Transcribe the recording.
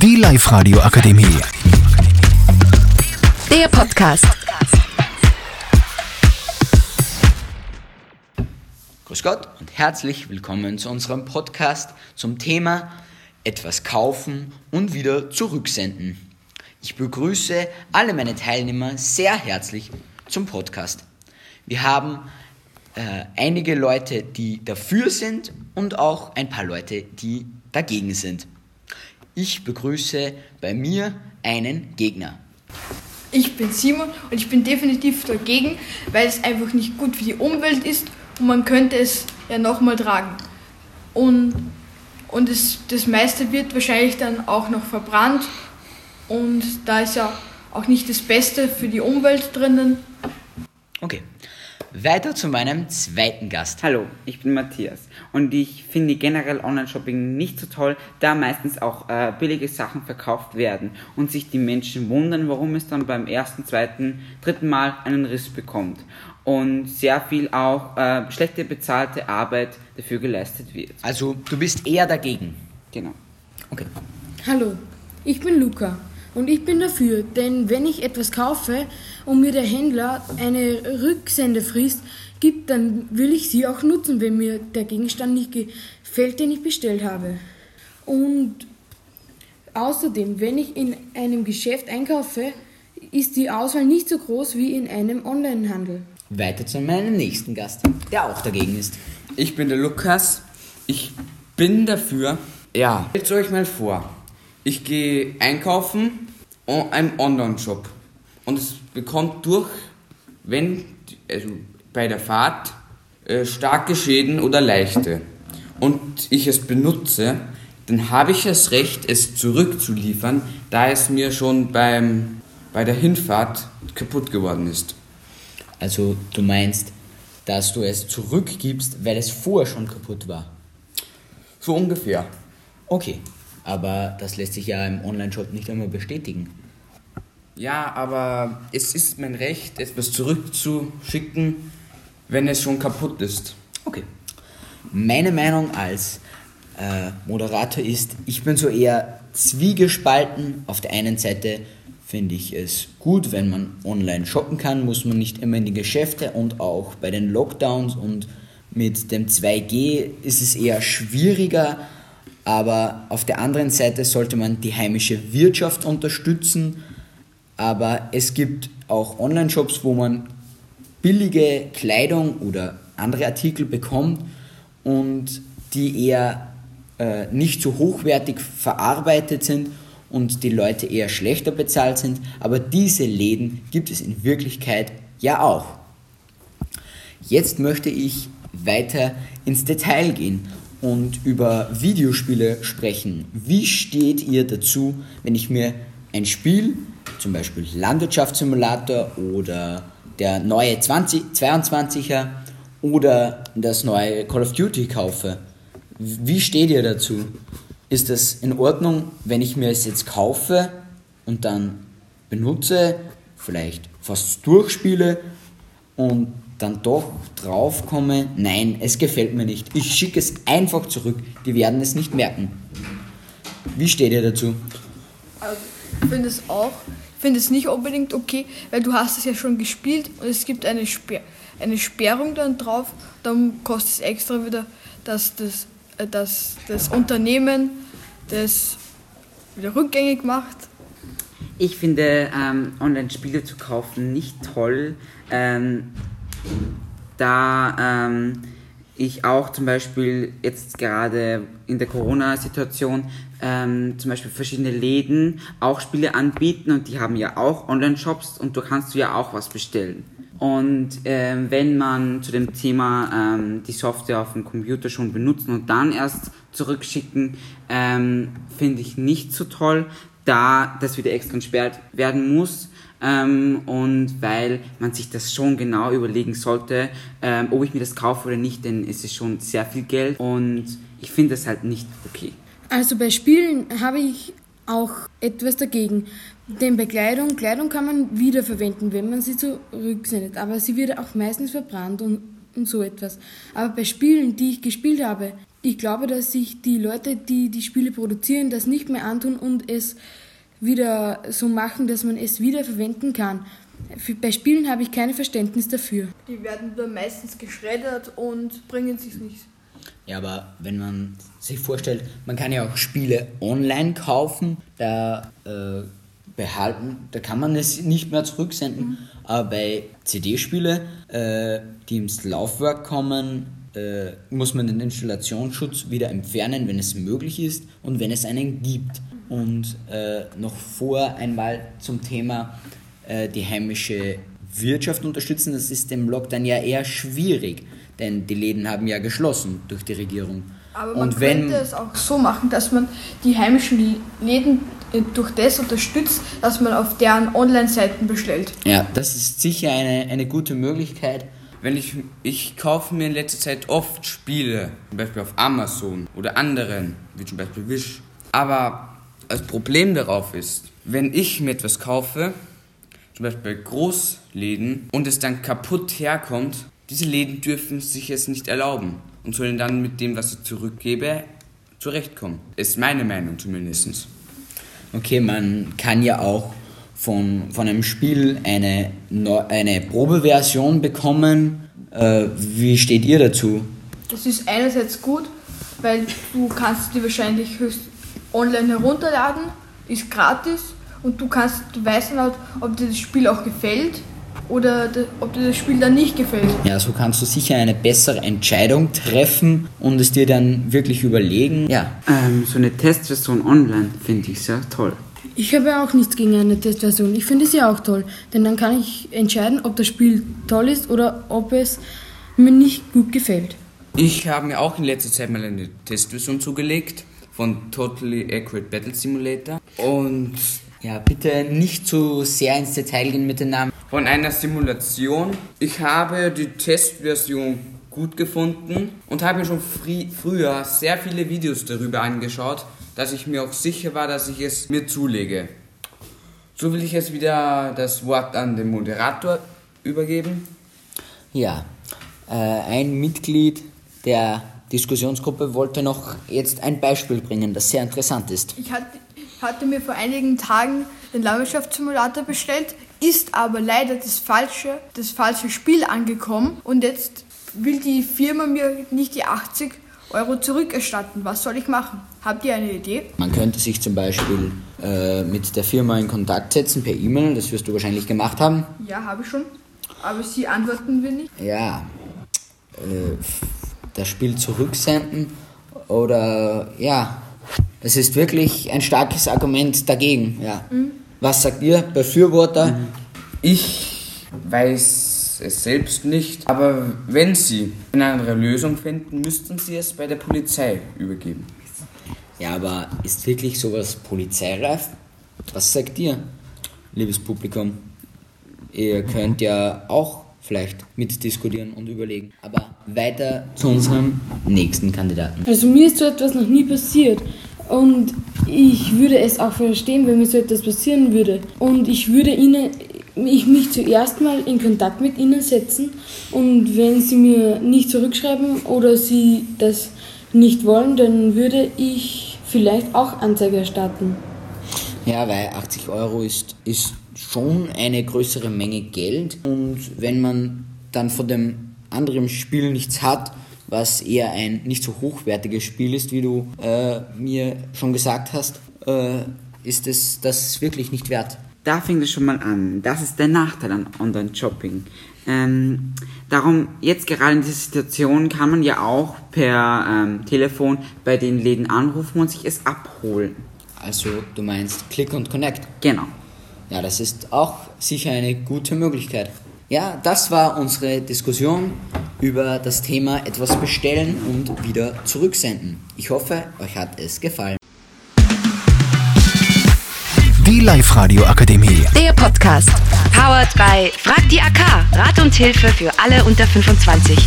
Die Live-Radio Akademie. Der Podcast. Grüß Gott und herzlich willkommen zu unserem Podcast zum Thema etwas kaufen und wieder zurücksenden. Ich begrüße alle meine Teilnehmer sehr herzlich zum Podcast. Wir haben äh, einige Leute, die dafür sind und auch ein paar Leute, die dagegen sind. Ich begrüße bei mir einen Gegner. Ich bin Simon und ich bin definitiv dagegen, weil es einfach nicht gut für die Umwelt ist und man könnte es ja nochmal tragen. Und, und es, das meiste wird wahrscheinlich dann auch noch verbrannt und da ist ja auch nicht das Beste für die Umwelt drinnen. Okay, weiter zu meinem zweiten Gast. Hallo, ich bin Matthias und ich finde generell Online-Shopping nicht so toll, da meistens auch äh, billige Sachen verkauft werden und sich die Menschen wundern, warum es dann beim ersten, zweiten, dritten Mal einen Riss bekommt und sehr viel auch äh, schlechte bezahlte Arbeit dafür geleistet wird. Also du bist eher dagegen. Genau. Okay. Hallo, ich bin Luca und ich bin dafür, denn wenn ich etwas kaufe und mir der Händler eine Rücksendefrist gibt, dann will ich sie auch nutzen, wenn mir der Gegenstand nicht gefällt, den ich bestellt habe. Und außerdem, wenn ich in einem Geschäft einkaufe, ist die Auswahl nicht so groß wie in einem Onlinehandel. Weiter zu meinem nächsten Gast, der auch dagegen ist. Ich bin der Lukas. Ich bin dafür. Ja, stellt euch mal vor, ich gehe einkaufen in einem Online-Shop und es bekommt durch, wenn, also bei der Fahrt, äh, starke Schäden oder leichte und ich es benutze, dann habe ich das Recht, es zurückzuliefern, da es mir schon beim, bei der Hinfahrt kaputt geworden ist. Also du meinst, dass du es zurückgibst, weil es vorher schon kaputt war. So ungefähr. Okay, aber das lässt sich ja im Online-Shop nicht einmal bestätigen. Ja, aber es ist mein Recht, etwas zurückzuschicken, wenn es schon kaputt ist. Okay. Meine Meinung als äh, Moderator ist, ich bin so eher zwiegespalten. Auf der einen Seite finde ich es gut, wenn man online shoppen kann, muss man nicht immer in die Geschäfte und auch bei den Lockdowns und mit dem 2G ist es eher schwieriger, aber auf der anderen Seite sollte man die heimische Wirtschaft unterstützen, aber es gibt auch Online-Shops, wo man billige Kleidung oder andere Artikel bekommt und die eher äh, nicht so hochwertig verarbeitet sind und die Leute eher schlechter bezahlt sind, aber diese Läden gibt es in Wirklichkeit ja auch. Jetzt möchte ich weiter ins Detail gehen und über Videospiele sprechen. Wie steht ihr dazu, wenn ich mir ein Spiel, zum Beispiel Landwirtschaftssimulator oder der neue 20, 22er oder das neue Call of Duty kaufe? Wie steht ihr dazu? Ist es in Ordnung, wenn ich mir es jetzt kaufe und dann benutze, vielleicht fast durchspiele und dann doch draufkomme, nein, es gefällt mir nicht. Ich schicke es einfach zurück. Die werden es nicht merken. Wie steht ihr dazu? Also, finde es auch, finde es nicht unbedingt okay, weil du hast es ja schon gespielt und es gibt eine, Sperr, eine Sperrung dann drauf, dann kostet es extra wieder, dass das, äh, dass das Unternehmen das wieder rückgängig macht. Ich finde ähm, Online-Spiele zu kaufen nicht toll, ähm, da ähm, ich auch zum Beispiel jetzt gerade in der Corona-Situation ähm, zum Beispiel verschiedene Läden auch Spiele anbieten und die haben ja auch Online-Shops und du kannst du ja auch was bestellen. Und ähm, wenn man zu dem Thema ähm, die Software auf dem Computer schon benutzen und dann erst zurückschicken, ähm, finde ich nicht so toll, da das wieder extra entsperrt werden muss. Ähm, und weil man sich das schon genau überlegen sollte, ähm, ob ich mir das kaufe oder nicht, denn es ist schon sehr viel Geld und ich finde das halt nicht okay. Also bei Spielen habe ich auch etwas dagegen. Denn bei Kleidung, Kleidung kann man wiederverwenden, wenn man sie zurücksendet. Aber sie wird auch meistens verbrannt und und so etwas. Aber bei Spielen, die ich gespielt habe, ich glaube, dass sich die Leute, die die Spiele produzieren, das nicht mehr antun und es wieder so machen, dass man es wieder verwenden kann. Bei Spielen habe ich kein Verständnis dafür. Die werden dann meistens geschreddert und bringen sich nicht. Ja, aber wenn man sich vorstellt, man kann ja auch Spiele online kaufen, da äh, behalten, da kann man es nicht mehr zurücksenden. Aber bei CD-Spiele, äh, die ins Laufwerk kommen, äh, muss man den Installationsschutz wieder entfernen, wenn es möglich ist und wenn es einen gibt. Und äh, noch vor einmal zum Thema äh, die heimische Wirtschaft unterstützen, das ist dem Lockdown ja eher schwierig, denn die Läden haben ja geschlossen durch die Regierung. Aber man und wenn könnte es auch so machen, dass man die heimischen Läden äh, durch das unterstützt, dass man auf deren Online-Seiten bestellt. ja, das ist sicher eine, eine gute Möglichkeit. Wenn ich, ich kaufe mir in letzter Zeit oft Spiele, zum Beispiel auf Amazon oder anderen, wie zum Beispiel Wish. Aber das Problem darauf ist, wenn ich mir etwas kaufe, zum Beispiel bei Großläden, und es dann kaputt herkommt, diese Läden dürfen sich es nicht erlauben und sollen dann mit dem, was ich zurückgebe, zurechtkommen. Ist meine Meinung zumindest. Okay, man kann ja auch von, von einem Spiel eine, eine Probeversion bekommen. Äh, wie steht ihr dazu? Das ist einerseits gut, weil du kannst die wahrscheinlich höchst online herunterladen, ist gratis und du kannst, du weißt halt, ob dir das Spiel auch gefällt oder de- ob dir das Spiel dann nicht gefällt. Ja, so kannst du sicher eine bessere Entscheidung treffen und es dir dann wirklich überlegen. Ja, Ähm, so eine Testversion online finde ich sehr toll. Ich habe auch nichts gegen eine Testversion. Ich finde sie auch toll, denn dann kann ich entscheiden, ob das Spiel toll ist oder ob es mir nicht gut gefällt. Ich habe mir auch in letzter Zeit mal eine Testversion zugelegt von Totally Accurate Battle Simulator und ja, bitte nicht zu sehr ins Detail gehen mit den Namen. Von einer Simulation. Ich habe die Testversion gut gefunden und habe mir schon frü früher sehr viele Videos darüber angeschaut, dass ich mir auch sicher war, dass ich es mir zulege. So will ich jetzt wieder das Wort an den Moderator übergeben. Ja, äh, ein Mitglied der Diskussionsgruppe wollte noch jetzt ein Beispiel bringen, das sehr interessant ist. Ich hatte, hatte mir vor einigen Tagen den Landwirtschaftssimulator bestellt, ist aber leider das falsche, das falsche Spiel angekommen und jetzt will die Firma mir nicht die 80 Euro zurückerstatten. Was soll ich machen? Habt ihr eine Idee? Man könnte sich zum Beispiel äh, mit der Firma in Kontakt setzen per E-Mail, das wirst du wahrscheinlich gemacht haben. Ja, habe ich schon. Aber sie antworten wir nicht. Ja, äh, das Spiel zurücksenden oder ja, das ist wirklich ein starkes Argument dagegen. Ja. Was sagt ihr, Befürworter? Ich weiß es selbst nicht, aber wenn Sie eine andere Lösung finden, müssten Sie es bei der Polizei übergeben. Ja, aber ist wirklich sowas polizeireif? Was sagt ihr, liebes Publikum? Ihr könnt ja auch vielleicht mitdiskutieren und überlegen. Aber weiter zu unserem nächsten Kandidaten. Also mir ist so etwas noch nie passiert. Und ich würde es auch verstehen, wenn mir so etwas passieren würde. Und ich würde ihnen, ich mich zuerst mal in Kontakt mit ihnen setzen. Und wenn sie mir nicht zurückschreiben oder sie das nicht wollen, dann würde ich vielleicht auch Anzeige erstatten. Ja, weil 80 Euro ist, ist schon eine größere Menge Geld und wenn man dann von dem anderen Spiel nichts hat, was eher ein nicht so hochwertiges Spiel ist, wie du äh, mir schon gesagt hast, äh, ist es das wirklich nicht wert. Da fängt es schon mal an. Das ist der Nachteil an Online-Shopping. Ähm, darum, jetzt gerade in dieser Situation kann man ja auch per ähm, Telefon bei den Läden anrufen und sich es abholen. Also du meinst Click und Connect. Genau. Ja, das ist auch sicher eine gute Möglichkeit. Ja, das war unsere Diskussion über das Thema etwas bestellen und wieder zurücksenden. Ich hoffe, euch hat es gefallen. Die Live-Radio Akademie. Der Podcast. Powered by Frag die AK. Rat und Hilfe für alle unter 25.